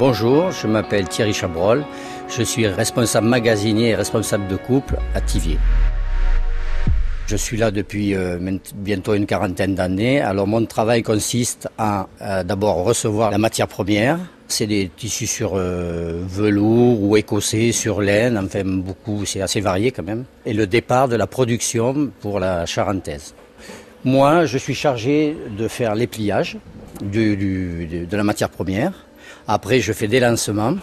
Bonjour, je m'appelle Thierry Chabrol. Je suis responsable magasinier et responsable de couple à Tivier. Je suis là depuis euh, bientôt une quarantaine d'années. Alors mon travail consiste à euh, d'abord recevoir la matière première. C'est des tissus sur euh, velours ou écossais, sur laine, enfin beaucoup, c'est assez varié quand même. Et le départ de la production pour la charentaise. Moi, je suis chargé de faire les pliages de la matière première. Après, je fais des lancements,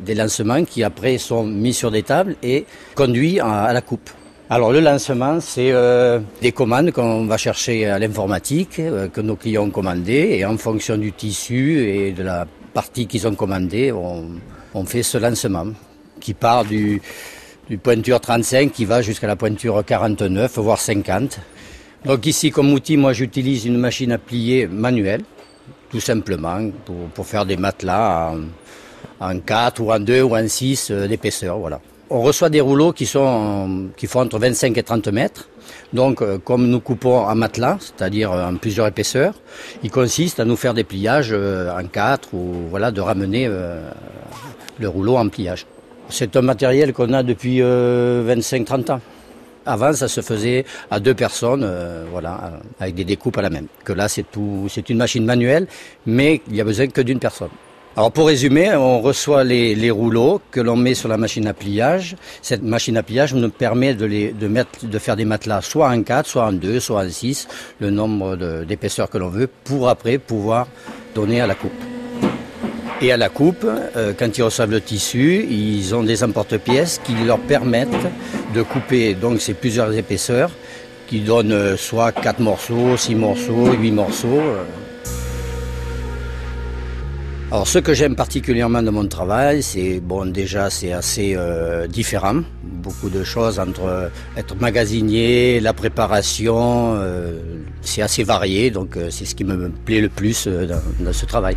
des lancements qui après sont mis sur des tables et conduits à la coupe. Alors le lancement, c'est euh, des commandes qu'on va chercher à l'informatique, euh, que nos clients ont commandées, et en fonction du tissu et de la partie qu'ils ont commandée, on, fait ce lancement qui part du, du pointure 35 qui va jusqu'à la pointure 49, voire 50. Donc ici, comme outil, moi j'utilise une machine à plier manuelle, tout simplement, pour, faire des matelas en, en 4 ou en 2 ou en 6 euh, d'épaisseur. On reçoit des rouleaux qui, sont, qui font entre 25 et 30 mètres. Donc, euh, comme nous coupons en matelas, c'est-à-dire euh, en plusieurs épaisseurs, il consiste à nous faire des pliages en quatre ou voilà, de ramener le rouleau en pliage. C'est un matériel qu'on a depuis 25-30 ans. Avant, ça se faisait à deux personnes, voilà, avec des découpes à la même. Que là, c'est tout, c'est une machine manuelle, mais il y a besoin que d'une personne. Alors pour résumer, on reçoit les, rouleaux que l'on met sur la machine à pliage. Cette machine à pliage nous permet de, de faire des matelas soit en 4, soit en 2, soit en 6, le nombre d'épaisseurs que l'on veut, pour après pouvoir donner à la coupe. Et à la coupe, euh, quand ils reçoivent le tissu, ils ont des emporte-pièces qui leur permettent de couper donc ces plusieurs épaisseurs qui donnent euh, soit 4 morceaux, 6 morceaux, 8 morceaux. Euh. Alors ce que j'aime particulièrement de mon travail, c'est bon déjà c'est assez euh, différent, beaucoup de choses entre être magasinier, la préparation, euh, c'est assez varié, donc euh, c'est ce qui me plaît le plus dans, ce travail.